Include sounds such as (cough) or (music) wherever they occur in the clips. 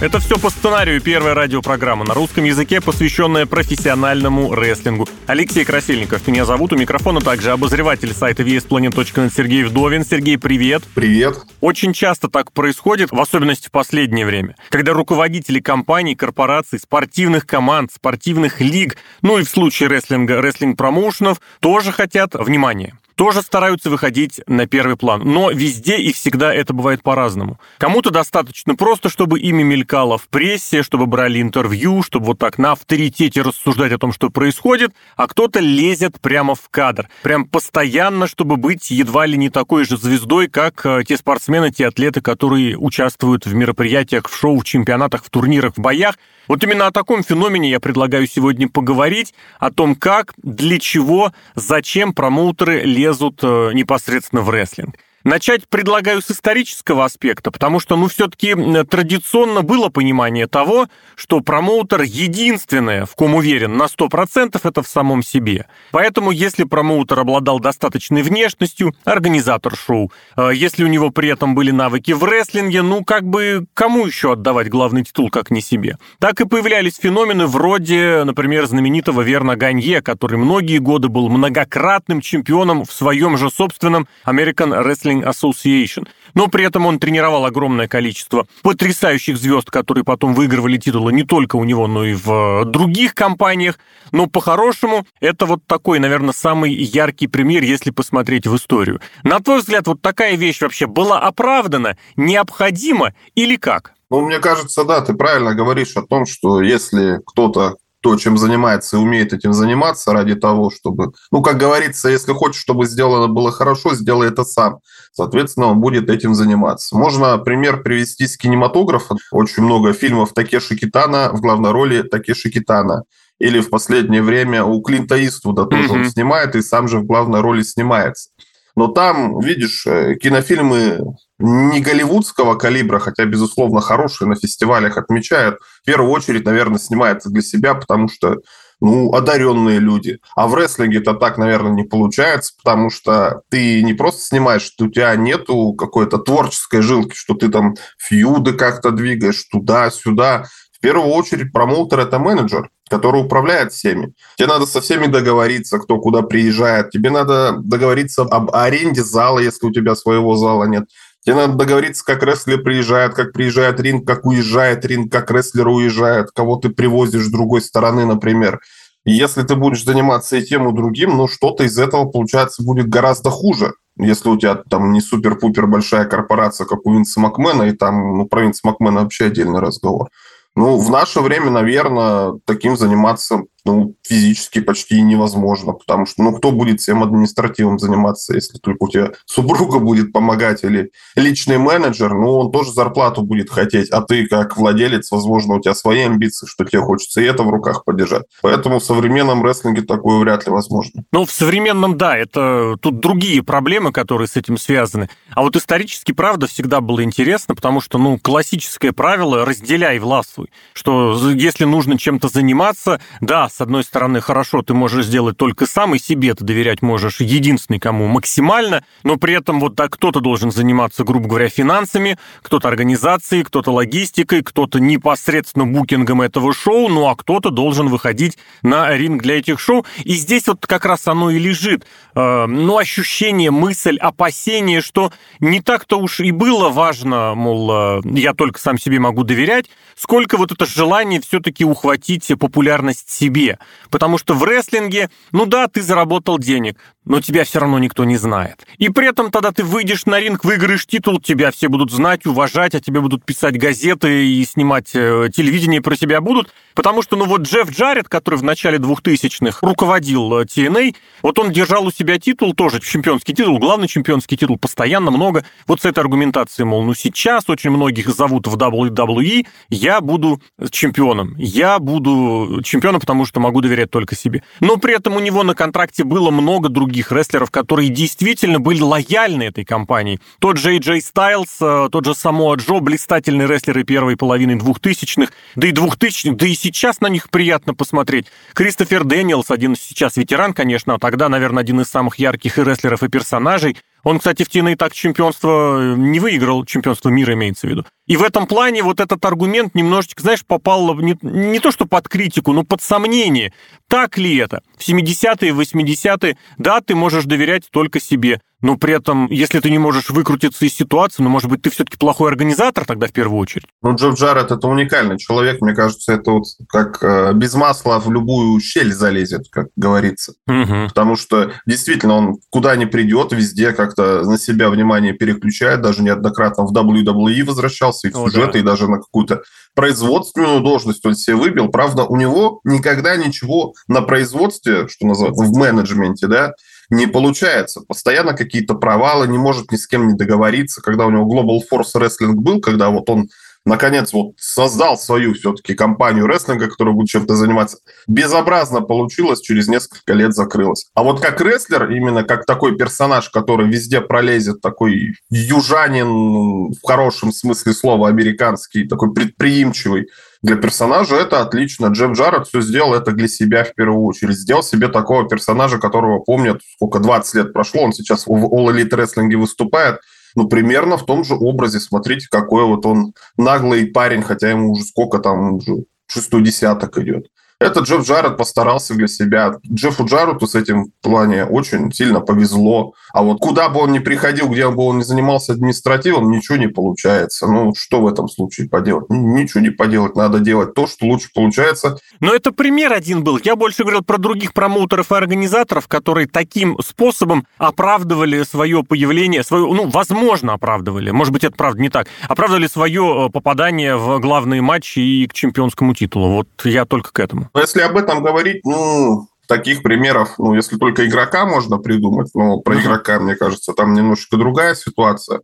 Это все по сценарию первая радиопрограмма на русском языке, посвященная профессиональному рестлингу. Алексей Красильников меня зовут. У микрофона также обозреватель сайта VSPlanet.net Сергей Вдовин. Сергей, привет. Привет. Очень часто так происходит, в особенности в последнее время, когда руководители компаний, корпораций, спортивных команд, спортивных лиг, ну и в случае рестлинга, рестлинг-промоушенов, тоже хотят внимания тоже стараются выходить на первый план. Но везде и всегда это бывает по-разному. Кому-то достаточно просто, чтобы имя мелькало в прессе, чтобы брали интервью, чтобы вот так на авторитете рассуждать о том, что происходит, а кто-то лезет прямо в кадр. Прям постоянно, чтобы быть едва ли не такой же звездой, как э, те спортсмены, те атлеты, которые участвуют в мероприятиях, в шоу, в чемпионатах, в турнирах, в боях. Вот именно о таком феномене я предлагаю сегодня поговорить, о том, как, для чего, зачем промоутеры лезут э, непосредственно в рестлинг. Начать предлагаю с исторического аспекта, потому что, ну, все-таки традиционно было понимание того, что промоутер единственное, в ком уверен на 100%, это в самом себе. Поэтому, если промоутер обладал достаточной внешностью, организатор шоу, э, если у него при этом были навыки в рестлинге, ну, как бы, кому еще отдавать главный титул, как не себе? Так и появлялись феномены вроде, например, знаменитого Верна Ганье, который многие годы был многократным чемпионом в своем же собственном American Wrestling Wrestling Association. Но при этом он тренировал огромное количество потрясающих звезд, которые потом выигрывали титулы не только у него, но и в других компаниях. Но по-хорошему, это вот такой, наверное, самый яркий пример, если посмотреть в историю. На твой взгляд, вот такая вещь вообще была оправдана, необходима или как? Ну, мне кажется, да, ты правильно говоришь о том, что если кто-то то, чем занимается и умеет этим заниматься ради того, чтобы, ну, как говорится, если хочешь, чтобы сделано было хорошо, сделай это сам. Соответственно, он будет этим заниматься. Можно пример привести с кинематографа. Очень много фильмов Такеши Китана в главной роли Такеши Китана. Или в последнее время у Клинта Иствуда тоже mm-hmm. он снимает и сам же в главной роли снимается. Но там, видишь, э, кинофильмы не голливудского калибра, хотя, безусловно, хорошие на фестивалях отмечают, в первую очередь, наверное, снимается для себя, потому что ну, одаренные люди. А в рестлинге это так, наверное, не получается, потому что ты не просто снимаешь, что у тебя нету какой-то творческой жилки, что ты там фьюды как-то двигаешь туда-сюда. В первую очередь промоутер – это менеджер который управляет всеми. Тебе надо со всеми договориться, кто куда приезжает. Тебе надо договориться об аренде зала, если у тебя своего зала нет. Тебе надо договориться, как рестлер приезжает, как приезжает ринг, как уезжает ринг, как рестлер уезжает, кого ты привозишь с другой стороны, например. И если ты будешь заниматься и тем, и другим, ну, что-то из этого, получается, будет гораздо хуже. Если у тебя там не супер-пупер большая корпорация, как у Винса Макмена, и там, ну, про Винса Макмена вообще отдельный разговор. Ну, в наше время, наверное, таким заниматься ну, физически почти невозможно, потому что, ну, кто будет всем административом заниматься, если только у тебя (laughs) супруга будет помогать или личный менеджер, ну, он тоже зарплату будет хотеть, а ты как владелец, возможно, у тебя свои амбиции, что тебе хочется и это в руках подержать. Поэтому в современном рестлинге такое вряд ли возможно. Ну, в современном, да, это тут другие проблемы, которые с этим связаны. А вот исторически, правда, всегда было интересно, потому что, ну, классическое правило «разделяй, властвуй», что если нужно чем-то заниматься, да, с одной стороны, хорошо, ты можешь сделать только сам, и себе ты доверять можешь единственный кому максимально, но при этом вот так кто-то должен заниматься, грубо говоря, финансами, кто-то организацией, кто-то логистикой, кто-то непосредственно букингом этого шоу, ну а кто-то должен выходить на ринг для этих шоу. И здесь вот как раз оно и лежит. Э, ну, ощущение, мысль, опасение, что не так-то уж и было важно, мол, э, я только сам себе могу доверять, сколько вот это желание все-таки ухватить популярность себе себе. Потому что в рестлинге, ну да, ты заработал денег, но тебя все равно никто не знает. И при этом тогда ты выйдешь на ринг, выиграешь титул, тебя все будут знать, уважать, а тебе будут писать газеты и снимать э, телевидение про тебя будут. Потому что, ну вот Джефф Джаред, который в начале 2000-х руководил TNA, э, вот он держал у себя титул, тоже чемпионский титул, главный чемпионский титул, постоянно много. Вот с этой аргументацией, мол, ну сейчас очень многих зовут в WWE, я буду чемпионом. Я буду чемпионом, потому что что могу доверять только себе. Но при этом у него на контракте было много других рестлеров, которые действительно были лояльны этой компании. Тот же AJ Styles, тот же Самоа Джо, блистательные рестлеры первой половины двухтысячных, да и двухтысячных, да и сейчас на них приятно посмотреть. Кристофер Дэниелс, один сейчас ветеран, конечно, а тогда, наверное, один из самых ярких и рестлеров, и персонажей. Он, кстати, в TNA так чемпионство не выиграл, чемпионство мира имеется в виду. И в этом плане вот этот аргумент немножечко, знаешь, попал не, не то что под критику, но под сомнение. Так ли это? В 70-е, 80-е, да, ты можешь доверять только себе но при этом, если ты не можешь выкрутиться из ситуации, ну, может быть, ты все-таки плохой организатор тогда в первую очередь? Ну, Джо Джаред – это уникальный человек, мне кажется, это вот как э, без масла в любую щель залезет, как говорится. Угу. Потому что действительно он куда ни придет, везде как-то на себя внимание переключает, даже неоднократно в WWE возвращался, и в сюжеты, да. и даже на какую-то производственную должность он себе выбил. Правда, у него никогда ничего на производстве, что называется, в менеджменте, да, не получается. Постоянно какие-то провалы, не может ни с кем не договориться. Когда у него Global Force Wrestling был, когда вот он наконец вот создал свою все-таки компанию рестлинга, которая будет чем-то заниматься. Безобразно получилось, через несколько лет закрылось. А вот как рестлер, именно как такой персонаж, который везде пролезет, такой южанин в хорошем смысле слова, американский, такой предприимчивый, для персонажа это отлично. Джефф Джаред все сделал это для себя в первую очередь. Сделал себе такого персонажа, которого помнят, сколько, 20 лет прошло, он сейчас в All Elite Wrestling выступает, ну, примерно в том же образе. Смотрите, какой вот он наглый парень, хотя ему уже сколько там, уже шестой десяток идет. Это Джефф Джаред постарался для себя. Джеффу Джареду с этим в плане очень сильно повезло. А вот куда бы он ни приходил, где бы он ни занимался административом, ничего не получается. Ну, что в этом случае поделать? Ничего не поделать. Надо делать то, что лучше получается. Но это пример один был. Я больше говорил про других промоутеров и организаторов, которые таким способом оправдывали свое появление, свое, ну, возможно, оправдывали. Может быть, это правда не так. Оправдывали свое э, попадание в главные матчи и к чемпионскому титулу. Вот я только к этому. Но если об этом говорить, ну, таких примеров, ну, если только игрока можно придумать, но про игрока, мне кажется, там немножечко другая ситуация.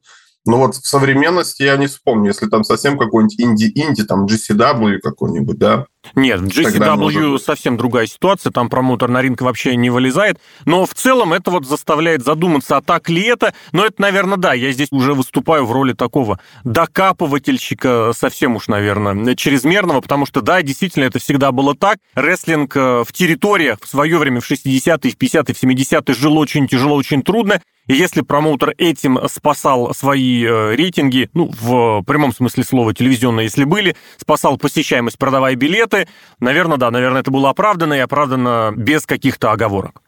Но вот в современности я не вспомню, если там совсем какой-нибудь инди-инди, там GCW какой-нибудь, да, нет, в GCW совсем другая ситуация, там промоутер на ринг вообще не вылезает, но в целом это вот заставляет задуматься, а так ли это? Но это, наверное, да, я здесь уже выступаю в роли такого докапывательщика совсем уж, наверное, чрезмерного, потому что, да, действительно, это всегда было так. Рестлинг э, в территориях в свое время, в 60-е, в 50-е, в 70-е жил очень тяжело, очень трудно, и если промоутер этим спасал свои э, рейтинги, ну, в прямом смысле слова телевизионные, если были, спасал посещаемость, продавая билеты, наверное, да, наверное, это было оправдано и оправдано без каких-то оговорок.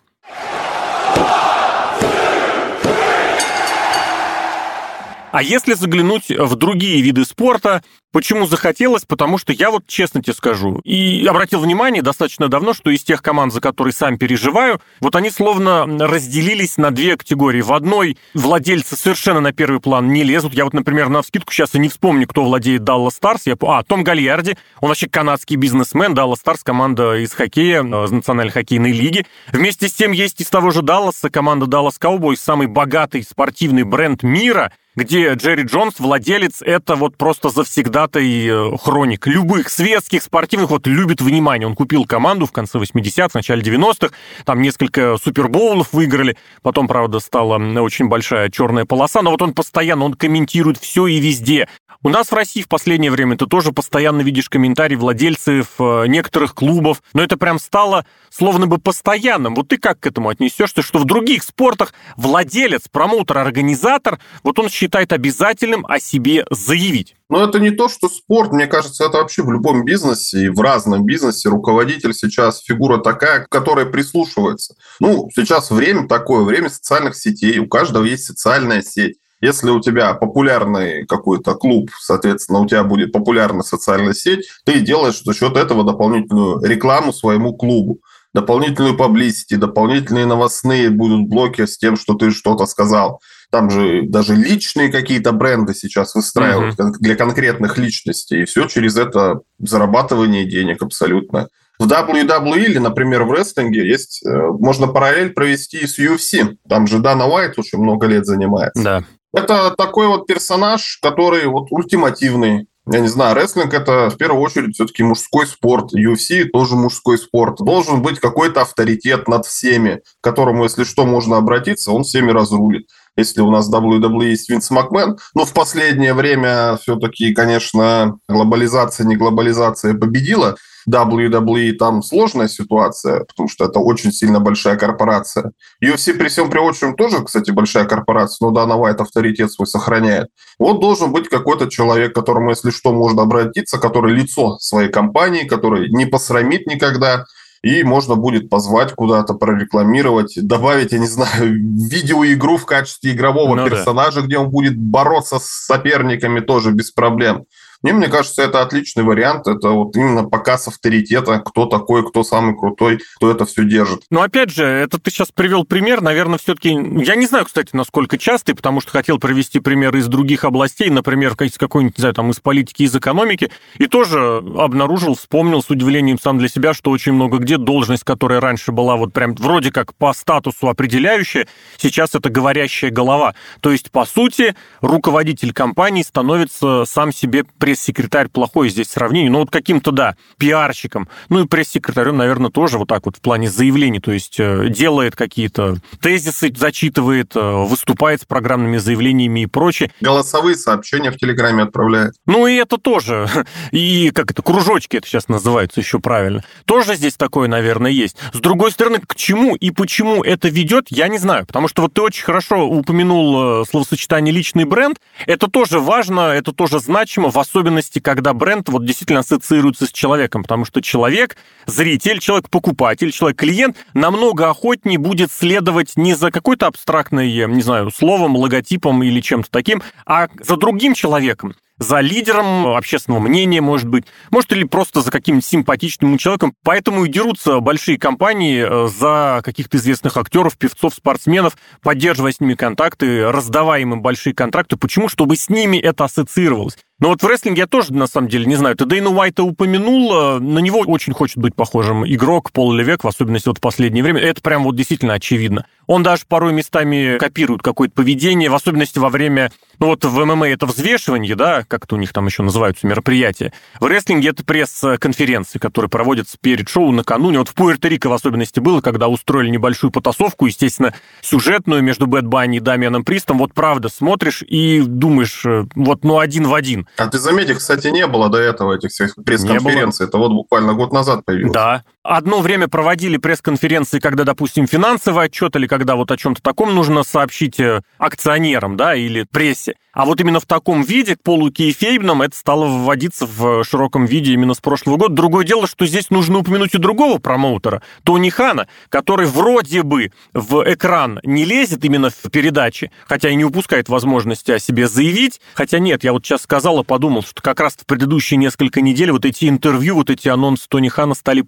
А если заглянуть в другие виды спорта, Почему захотелось? Потому что я вот честно тебе скажу, и обратил внимание достаточно давно, что из тех команд, за которые сам переживаю, вот они словно разделились на две категории. В одной владельцы совершенно на первый план не лезут. Я вот, например, на вскидку сейчас и не вспомню, кто владеет Dallas Stars. Я... А, Том Гальярди, он вообще канадский бизнесмен, Dallas Stars, команда из хоккея, э, из Национальной хоккейной лиги. Вместе с тем есть из того же Далласа команда Dallas Cowboys, самый богатый спортивный бренд мира, где Джерри Джонс, владелец, это вот просто завсегдатай э, хроник любых светских, спортивных, вот любит внимание. Он купил команду в конце 80-х, в начале 90-х, там несколько супербоулов выиграли, потом, правда, стала очень большая черная полоса, но вот он постоянно, он комментирует все и везде. У нас в России в последнее время ты тоже постоянно видишь комментарии владельцев э, некоторых клубов, но это прям стало словно бы постоянным. Вот ты как к этому отнесешься, что в других спортах владелец, промоутер, организатор, вот он считает обязательным о себе заявить. Но это не то, что спорт. Мне кажется, это вообще в любом бизнесе и в разном бизнесе руководитель сейчас фигура такая, которая прислушивается. Ну, сейчас время такое, время социальных сетей. У каждого есть социальная сеть. Если у тебя популярный какой-то клуб, соответственно, у тебя будет популярная социальная сеть, ты делаешь за счет этого дополнительную рекламу своему клубу дополнительную паблисити, дополнительные новостные будут блоки с тем, что ты что-то сказал. Там же даже личные какие-то бренды сейчас выстраивают uh-huh. для конкретных личностей. И все через это зарабатывание денег абсолютно. В WWE или, например, в рестлинге есть, э, можно параллель провести с UFC. Там же Дана Уайт очень много лет занимается. Да. Это такой вот персонаж, который вот ультимативный. я не знаю, рестлинг это в первую очередь все-таки мужской спорт. UFC тоже мужской спорт. Должен быть какой-то авторитет над всеми, к которому, если что, можно обратиться, он всеми разрулит. Если у нас WWE есть Винс Макмен, но в последнее время все-таки, конечно, глобализация, не глобализация победила. WWE там сложная ситуация, потому что это очень сильно большая корпорация. UFC при всем при прочем тоже, кстати, большая корпорация, но Дана Уайт авторитет свой сохраняет. Вот должен быть какой-то человек, которому, если что, можно обратиться, который лицо своей компании, который не посрамит никогда, и можно будет позвать куда-то, прорекламировать, добавить, я не знаю, (laughs) видеоигру в качестве игрового ну, персонажа, да. где он будет бороться с соперниками тоже без проблем. Мне, мне кажется, это отличный вариант. Это вот именно показ авторитета, кто такой, кто самый крутой, кто это все держит. Но опять же, это ты сейчас привел пример, наверное, все-таки, я не знаю, кстати, насколько частый, потому что хотел провести пример из других областей, например, из какой-нибудь, не знаю, там, из политики, из экономики, и тоже обнаружил, вспомнил с удивлением сам для себя, что очень много где должность, которая раньше была вот прям вроде как по статусу определяющая, сейчас это говорящая голова. То есть, по сути, руководитель компании становится сам себе при пресс-секретарь плохой здесь сравнение, но вот каким-то, да, пиарщиком. Ну и пресс-секретарем, наверное, тоже вот так вот в плане заявлений, то есть э, делает какие-то тезисы, зачитывает, э, выступает с программными заявлениями и прочее. Голосовые сообщения в Телеграме отправляет. Ну и это тоже. (laughs) И как это, кружочки это сейчас называются еще правильно. Тоже здесь такое, наверное, есть. С другой стороны, к чему и почему это ведет, я не знаю. Потому что вот ты очень хорошо упомянул э, словосочетание «личный бренд». Это тоже важно, это тоже значимо, в особенности особенности, когда бренд вот действительно ассоциируется с человеком, потому что человек, зритель, человек-покупатель, человек-клиент намного охотнее будет следовать не за какой-то абстрактной, не знаю, словом, логотипом или чем-то таким, а за другим человеком за лидером общественного мнения, может быть, может, или просто за каким-нибудь симпатичным человеком. Поэтому и дерутся большие компании э, за каких-то известных актеров, певцов, спортсменов, поддерживая с ними контакты, раздавая им большие контракты. Почему? Чтобы с ними это ассоциировалось. Но вот в рестлинге я тоже, на самом деле, не знаю. Ты Дэйна Уайта упомянул, на него очень хочет быть похожим игрок Пол Левек, в особенности вот в последнее время. Это прям вот действительно очевидно. Он даже порой местами копирует какое-то поведение, в особенности во время, ну вот в ММА это взвешивание, да, как-то у них там еще называются мероприятия. В рестлинге это пресс-конференции, которые проводятся перед шоу накануне. Вот в Пуэрто-Рико в особенности было, когда устроили небольшую потасовку, естественно, сюжетную между Бэт Банни и Дамианом Пристом. Вот правда смотришь и думаешь, э, вот ну один в один. А ты заметь, кстати, не было до этого этих всех пресс-конференций. Это вот буквально год назад появилось. Да. Одно время проводили пресс-конференции, когда, допустим, финансовый отчет или когда вот о чем-то таком нужно сообщить э, акционерам, да, или прессе. А вот именно в таком виде, полукейфейбном, это стало вводиться в широком виде именно с прошлого года. Другое дело, что здесь нужно упомянуть и другого промоутера, Тони Хана, который вроде бы в экран не лезет именно в передаче, хотя и не упускает возможности о себе заявить. Хотя нет, я вот сейчас сказал и подумал, что как раз в предыдущие несколько недель вот эти интервью, вот эти анонсы Тони Хана стали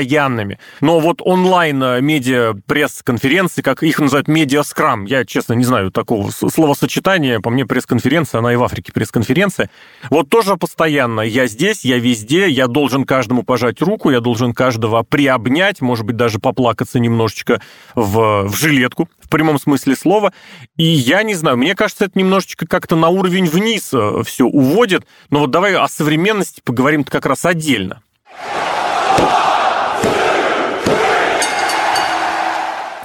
постоянными. Но вот онлайн-медиа пресс-конференции, как их называют медиа-скрам, я, честно, не знаю такого словосочетания, по мне пресс пресс-конференция, она и в Африке пресс-конференция. Вот тоже постоянно я здесь, я везде, я должен каждому пожать руку, я должен каждого приобнять, может быть, даже поплакаться немножечко в, в жилетку, в прямом смысле слова. И я не знаю, мне кажется, это немножечко как-то на уровень вниз э, все уводит. Но вот давай о современности поговорим как раз отдельно.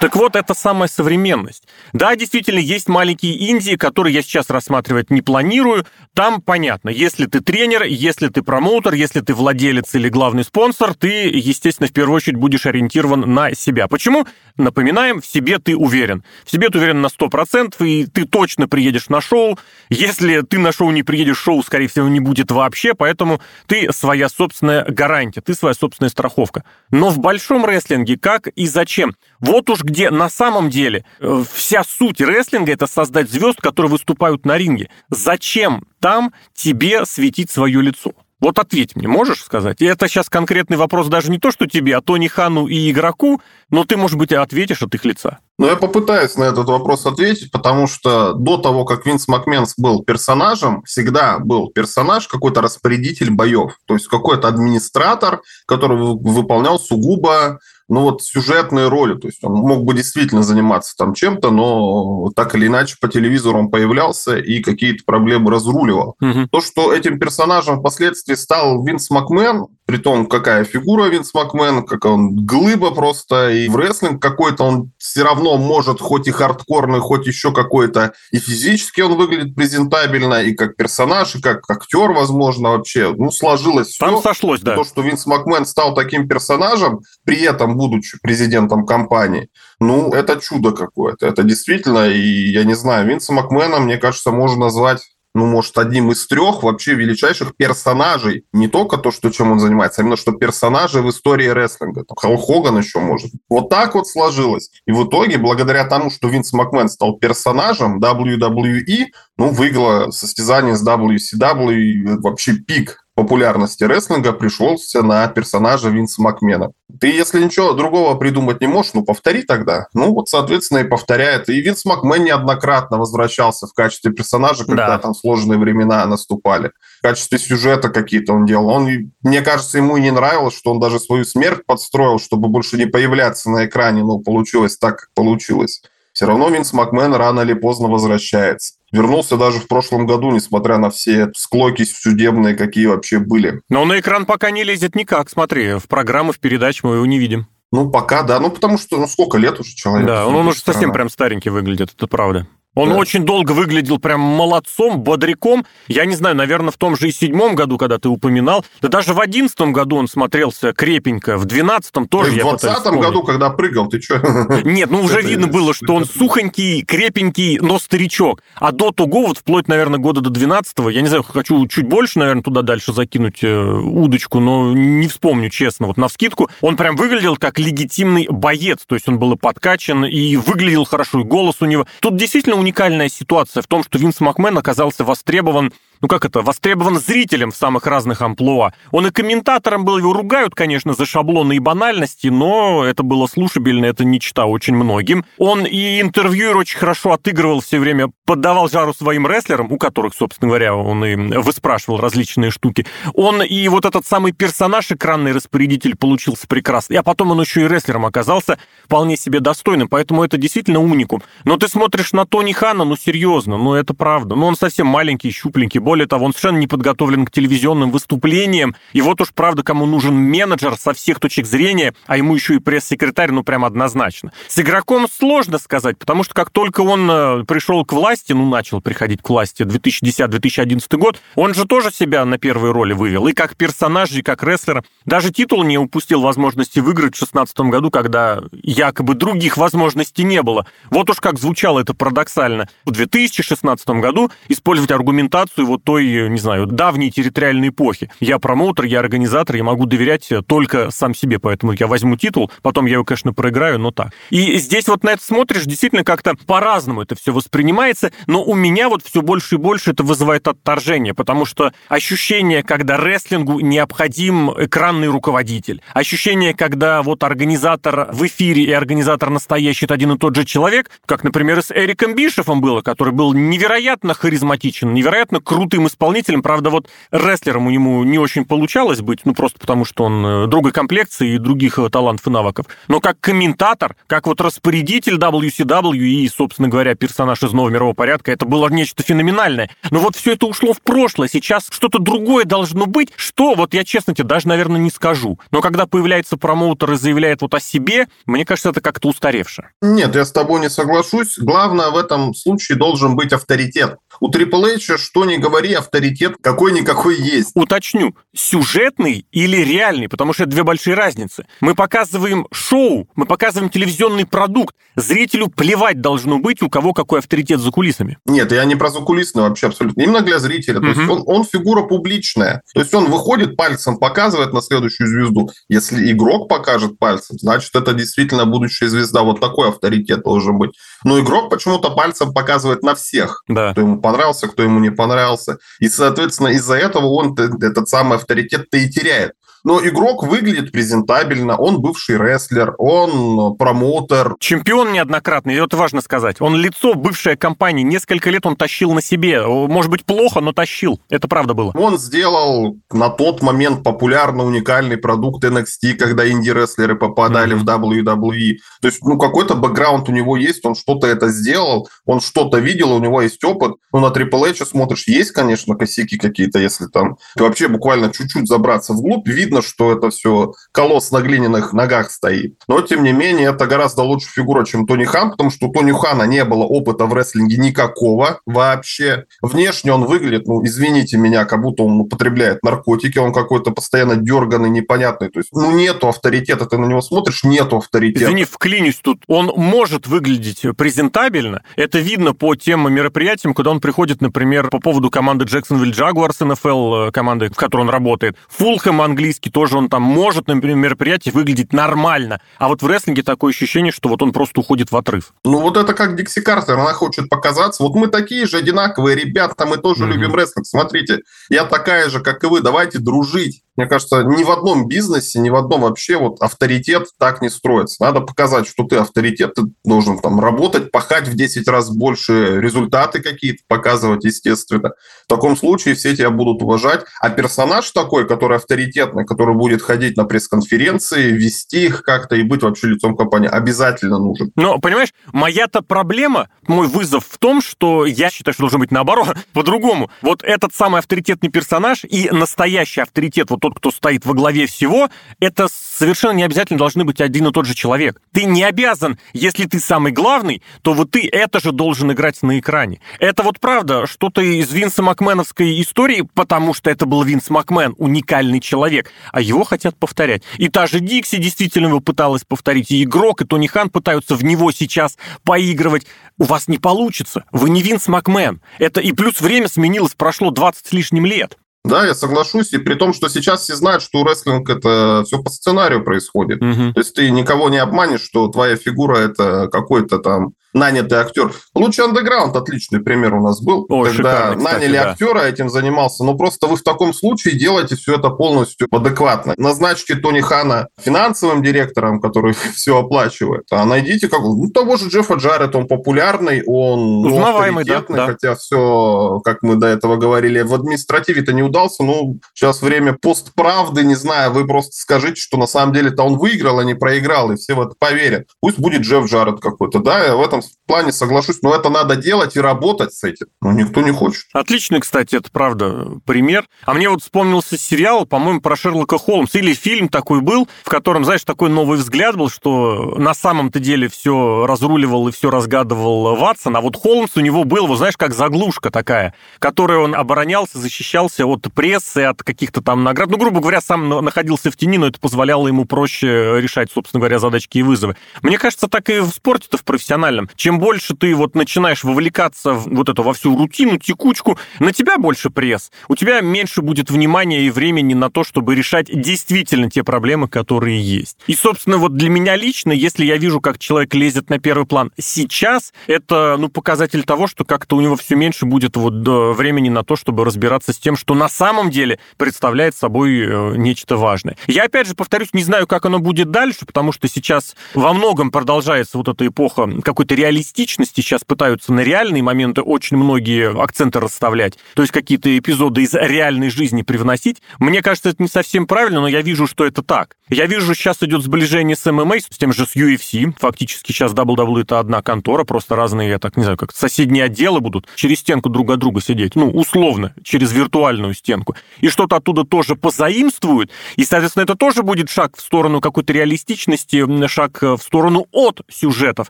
Так вот, это самая современность. Да, действительно, есть маленькие Индии, которые я сейчас рассматривать не планирую. Там понятно, если ты тренер, если ты промоутер, если ты владелец или главный спонсор, ты, естественно, в первую очередь будешь ориентирован на себя. Почему? Напоминаем, в себе ты уверен. В себе ты уверен на 100%, и ты точно приедешь на шоу. Если ты на шоу не приедешь, шоу, скорее всего, не будет вообще, поэтому ты своя собственная гарантия, ты своя собственная страховка. Но в большом рестлинге как и зачем? Вот уж где на самом деле э, вся суть рестлинга это создать звезд, которые выступают на ринге. Зачем там тебе светить свое лицо? Вот ответь мне, можешь сказать? И это сейчас конкретный вопрос даже не то, что тебе, а Тони Хану и игроку, но ты, может быть, ответишь от их лица. Ну, я попытаюсь на этот вопрос ответить, потому что до того, как Винс Макменс был персонажем, всегда был персонаж, какой-то распорядитель боев. То есть какой-то администратор, который выполнял сугубо ну вот сюжетные роли, то есть он мог бы действительно заниматься там чем-то, но так или иначе по телевизору он появлялся и какие-то проблемы разруливал. Угу. То, что этим персонажем впоследствии стал Винс Макмен, при том, какая фигура Винс Макмен, как он глыба просто, и в рестлинг какой-то он все равно может, хоть и хардкорный, хоть еще какой-то, и физически он выглядит презентабельно, и как персонаж, и как актер, возможно, вообще. Ну, сложилось Там все. сошлось, да. То, что Винс Макмен стал таким персонажем, при этом будучи президентом компании, ну, это чудо какое-то. Это действительно, и я не знаю, Винса Макмена, мне кажется, можно назвать ну, может, одним из трех вообще величайших персонажей. Не только то, что чем он занимается, а именно что персонажи в истории рестлинга. Там Халл Хоган еще может. Вот так вот сложилось. И в итоге, благодаря тому, что Винс Макмен стал персонажем WWE, ну, выиграла состязание с WCW, вообще пик популярности рестлинга пришелся на персонажа Винса Макмена. Ты, если ничего другого придумать не можешь, ну, повтори тогда. Ну, вот, соответственно, и повторяет. И Винс Макмен неоднократно возвращался в качестве персонажа, когда да. там сложные времена наступали. В качестве сюжета какие-то он делал. Он, мне кажется, ему и не нравилось, что он даже свою смерть подстроил, чтобы больше не появляться на экране. Ну, получилось так, как получилось. Все равно Винс Макмен рано или поздно возвращается. Вернулся даже в прошлом году, несмотря на все склоки судебные, какие вообще были. Но на экран пока не лезет никак, смотри. В программы, в передачи мы его не видим. Ну, пока да. Ну, потому что, ну, сколько лет уже человек. Да, он, он уже совсем прям старенький выглядит, это правда. Он да. очень долго выглядел прям молодцом, бодряком. Я не знаю, наверное, в том же и седьмом году, когда ты упоминал. Да даже в одиннадцатом году он смотрелся крепенько. В двенадцатом тоже В двадцатом году, когда прыгал, ты что? (laughs) Нет, ну уже видно было, что он сухонький, крепенький, но старичок. А до того, вот вплоть, наверное, года до двенадцатого, я не знаю, хочу чуть больше, наверное, туда дальше закинуть э, удочку, но не вспомню, честно, вот на вскидку. Он прям выглядел как легитимный боец, то есть он был и подкачан, и выглядел хорошо, и голос у него. Тут действительно уникальная ситуация в том, что Винс Макмен оказался востребован ну как это, востребован зрителем в самых разных амплуа. Он и комментатором был, его ругают, конечно, за шаблоны и банальности, но это было слушабельно, это не чита очень многим. Он и интервьюер очень хорошо отыгрывал все время, поддавал жару своим рестлерам, у которых, собственно говоря, он и выспрашивал различные штуки. Он и вот этот самый персонаж, экранный распорядитель, получился прекрасный. А потом он еще и рестлером оказался вполне себе достойным, поэтому это действительно уникум. Но ты смотришь на Тони Хана, ну серьезно, ну это правда. Ну он совсем маленький, щупленький, более того, он совершенно не подготовлен к телевизионным выступлениям. И вот уж, правда, кому нужен менеджер со всех точек зрения, а ему еще и пресс-секретарь, ну, прям однозначно. С игроком сложно сказать, потому что как только он э, пришел к власти, ну, начал приходить к власти 2010-2011 год, он же тоже себя на первой роли вывел. И как персонаж, и как рестлер. Даже титул не упустил возможности выиграть в 2016 году, когда якобы других возможностей не было. Вот уж как звучало это парадоксально. В 2016 году использовать аргументацию вот той, не знаю, давней территориальной эпохи. Я промоутер, я организатор, я могу доверять только сам себе, поэтому я возьму титул, потом я его, конечно, проиграю, но так. И здесь вот на это смотришь, действительно как-то по-разному это все воспринимается, но у меня вот все больше и больше это вызывает отторжение, потому что ощущение, когда рестлингу необходим экранный руководитель, ощущение, когда вот организатор в эфире и организатор настоящий это один и тот же человек, как, например, с Эриком Бишефом было, который был невероятно харизматичен, невероятно крут крутым исполнителем. Правда, вот рестлером у него не очень получалось быть, ну, просто потому что он э, другой комплекции и других э, талантов и навыков. Но как комментатор, как вот распорядитель WCW и, собственно говоря, персонаж из нового мирового порядка, это было нечто феноменальное. Но вот все это ушло в прошлое. Сейчас что-то другое должно быть. Что? Вот я честно тебе даже, наверное, не скажу. Но когда появляется промоутер и заявляет вот о себе, мне кажется, это как-то устаревше. Нет, я с тобой не соглашусь. Главное в этом случае должен быть авторитет. У Triple H, что ни говори, авторитет какой-никакой есть. Уточню, сюжетный или реальный, потому что это две большие разницы. Мы показываем шоу, мы показываем телевизионный продукт. Зрителю плевать должно быть, у кого какой авторитет за кулисами. Нет, я не про закулисный вообще абсолютно. Именно для зрителя. То угу. есть он, он фигура публичная. То есть он выходит пальцем, показывает на следующую звезду. Если игрок покажет пальцем, значит, это действительно будущая звезда. Вот такой авторитет должен быть. Но игрок почему-то пальцем показывает на всех. Да. Кто ему понравился, кто ему не понравился. И, соответственно, из-за этого он этот самый авторитет-то и теряет. Но игрок выглядит презентабельно, он бывший рестлер, он промоутер. Чемпион неоднократный, это важно сказать. Он лицо бывшей компании, несколько лет он тащил на себе. Может быть, плохо, но тащил. Это правда было. Он сделал на тот момент популярный, уникальный продукт NXT, когда инди-рестлеры попадали mm-hmm. в WWE. То есть, ну, какой-то бэкграунд у него есть, он что-то это сделал, он что-то видел, у него есть опыт. Ну, на Triple H смотришь, есть, конечно, косяки какие-то, если там вообще буквально чуть-чуть забраться вглубь, видно, что это все колосс на глиняных ногах стоит. Но, тем не менее, это гораздо лучше фигура, чем Тони Хан, потому что у Тони Хана не было опыта в рестлинге никакого вообще. Внешне он выглядит, ну, извините меня, как будто он употребляет наркотики, он какой-то постоянно дерганный, непонятный. То есть, ну, нету авторитета, ты на него смотришь, нету авторитета. Извини, вклинюсь тут. Он может выглядеть презентабельно. Это видно по тем мероприятиям, куда он приходит, например, по поводу команды Джексонвилл Джагуарс, НФЛ, команды, в которой он работает. Фулхэм английский тоже он там может на мероприятии выглядеть нормально. А вот в рестлинге такое ощущение, что вот он просто уходит в отрыв. Ну, вот это как Дикси Картер, она хочет показаться. Вот мы такие же одинаковые ребята, мы тоже mm-hmm. любим рестлинг. Смотрите, я такая же, как и вы, давайте дружить. Мне кажется, ни в одном бизнесе, ни в одном вообще вот авторитет так не строится. Надо показать, что ты авторитет, ты должен там работать, пахать в 10 раз больше, результаты какие-то показывать, естественно. В таком случае все тебя будут уважать. А персонаж такой, который авторитетный, который будет ходить на пресс-конференции, вести их как-то и быть вообще лицом компании, обязательно нужен. Но, понимаешь, моя-то проблема, мой вызов в том, что я считаю, что должен быть наоборот, (laughs) по-другому. Вот этот самый авторитетный персонаж и настоящий авторитет, вот тот, кто стоит во главе всего, это совершенно не обязательно должны быть один и тот же человек. Ты не обязан, если ты самый главный, то вот ты это же должен играть на экране. Это вот правда, что-то из Винса Макменовской истории, потому что это был Винс Макмен, уникальный человек, а его хотят повторять. И та же Дикси действительно его пыталась повторить, и игрок, и Тони Хан пытаются в него сейчас поигрывать. У вас не получится. Вы не Винс Макмен. Это и плюс время сменилось, прошло 20 с лишним лет. Да, я соглашусь. И при том, что сейчас все знают, что рестлинг это все по сценарию происходит. Угу. То есть ты никого не обманешь, что твоя фигура это какой-то там нанятый актер. Лучший андеграунд отличный пример у нас был, О, когда кстати, наняли да. актера, этим занимался. Но просто вы в таком случае делаете все это полностью адекватно. Назначьте Тони Хана финансовым директором, который (laughs) все оплачивает, а найдите как ну, того же Джеффа Джаред, он популярный, он ну, Узнаваемый, да, да. хотя все, как мы до этого говорили, в административе-то не удался. Ну, сейчас время постправды, не знаю, вы просто скажите, что на самом деле-то он выиграл, а не проиграл, и все в это поверят. Пусть будет Джефф Джаред какой-то, да, в этом плане соглашусь, но это надо делать и работать с этим. Но никто не хочет. Отличный, кстати, это правда пример. А мне вот вспомнился сериал, по-моему, про Шерлока Холмса. Или фильм такой был, в котором, знаешь, такой новый взгляд был, что на самом-то деле все разруливал и все разгадывал Ватсон, а вот Холмс у него был, вот знаешь, как заглушка такая, которой он оборонялся, защищался от прессы, от каких-то там наград. Ну, грубо говоря, сам находился в тени, но это позволяло ему проще решать, собственно говоря, задачки и вызовы. Мне кажется, так и в спорте-то в профессиональном чем больше ты вот начинаешь вовлекаться в вот эту во всю рутину, текучку, на тебя больше пресс. У тебя меньше будет внимания и времени на то, чтобы решать действительно те проблемы, которые есть. И, собственно, вот для меня лично, если я вижу, как человек лезет на первый план сейчас, это, ну, показатель того, что как-то у него все меньше будет вот времени на то, чтобы разбираться с тем, что на самом деле представляет собой э, нечто важное. Я, опять же, повторюсь, не знаю, как оно будет дальше, потому что сейчас во многом продолжается вот эта эпоха какой-то реалистичности сейчас пытаются на реальные моменты очень многие акценты расставлять, то есть какие-то эпизоды из реальной жизни привносить. Мне кажется, это не совсем правильно, но я вижу, что это так. Я вижу, сейчас идет сближение с ММА, с тем же с UFC. Фактически сейчас WWE это одна контора, просто разные, я так не знаю, как соседние отделы будут через стенку друг от друга сидеть. Ну, условно, через виртуальную стенку. И что-то оттуда тоже позаимствуют. И, соответственно, это тоже будет шаг в сторону какой-то реалистичности, шаг в сторону от сюжетов.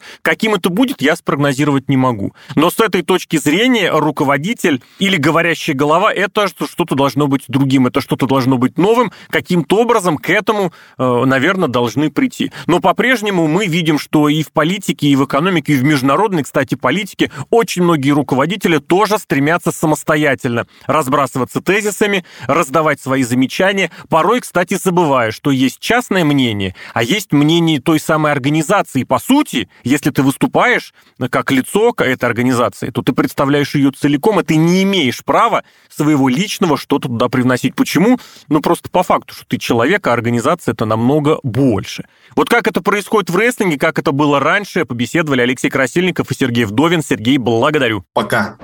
Каким это будет, я спрогнозировать не могу. Но с этой точки зрения руководитель или говорящая голова – это что-то должно быть другим, это что-то должно быть новым. Каким-то образом к этому, э, наверное, должны прийти. Но по-прежнему мы видим, что и в политике, и в экономике, и в международной, кстати, политике очень многие руководители тоже стремятся самостоятельно разбрасываться тезисами, раздавать свои замечания, порой, кстати, забывая, что есть частное мнение, а есть мнение той самой организации. По сути, если ты выступаешь выступаешь как лицо этой организации, то ты представляешь ее целиком, и ты не имеешь права своего личного что-то туда привносить. Почему? Ну, просто по факту, что ты человек, а организация это намного больше. Вот как это происходит в рестлинге, как это было раньше, побеседовали Алексей Красильников и Сергей Вдовин. Сергей, благодарю. Пока.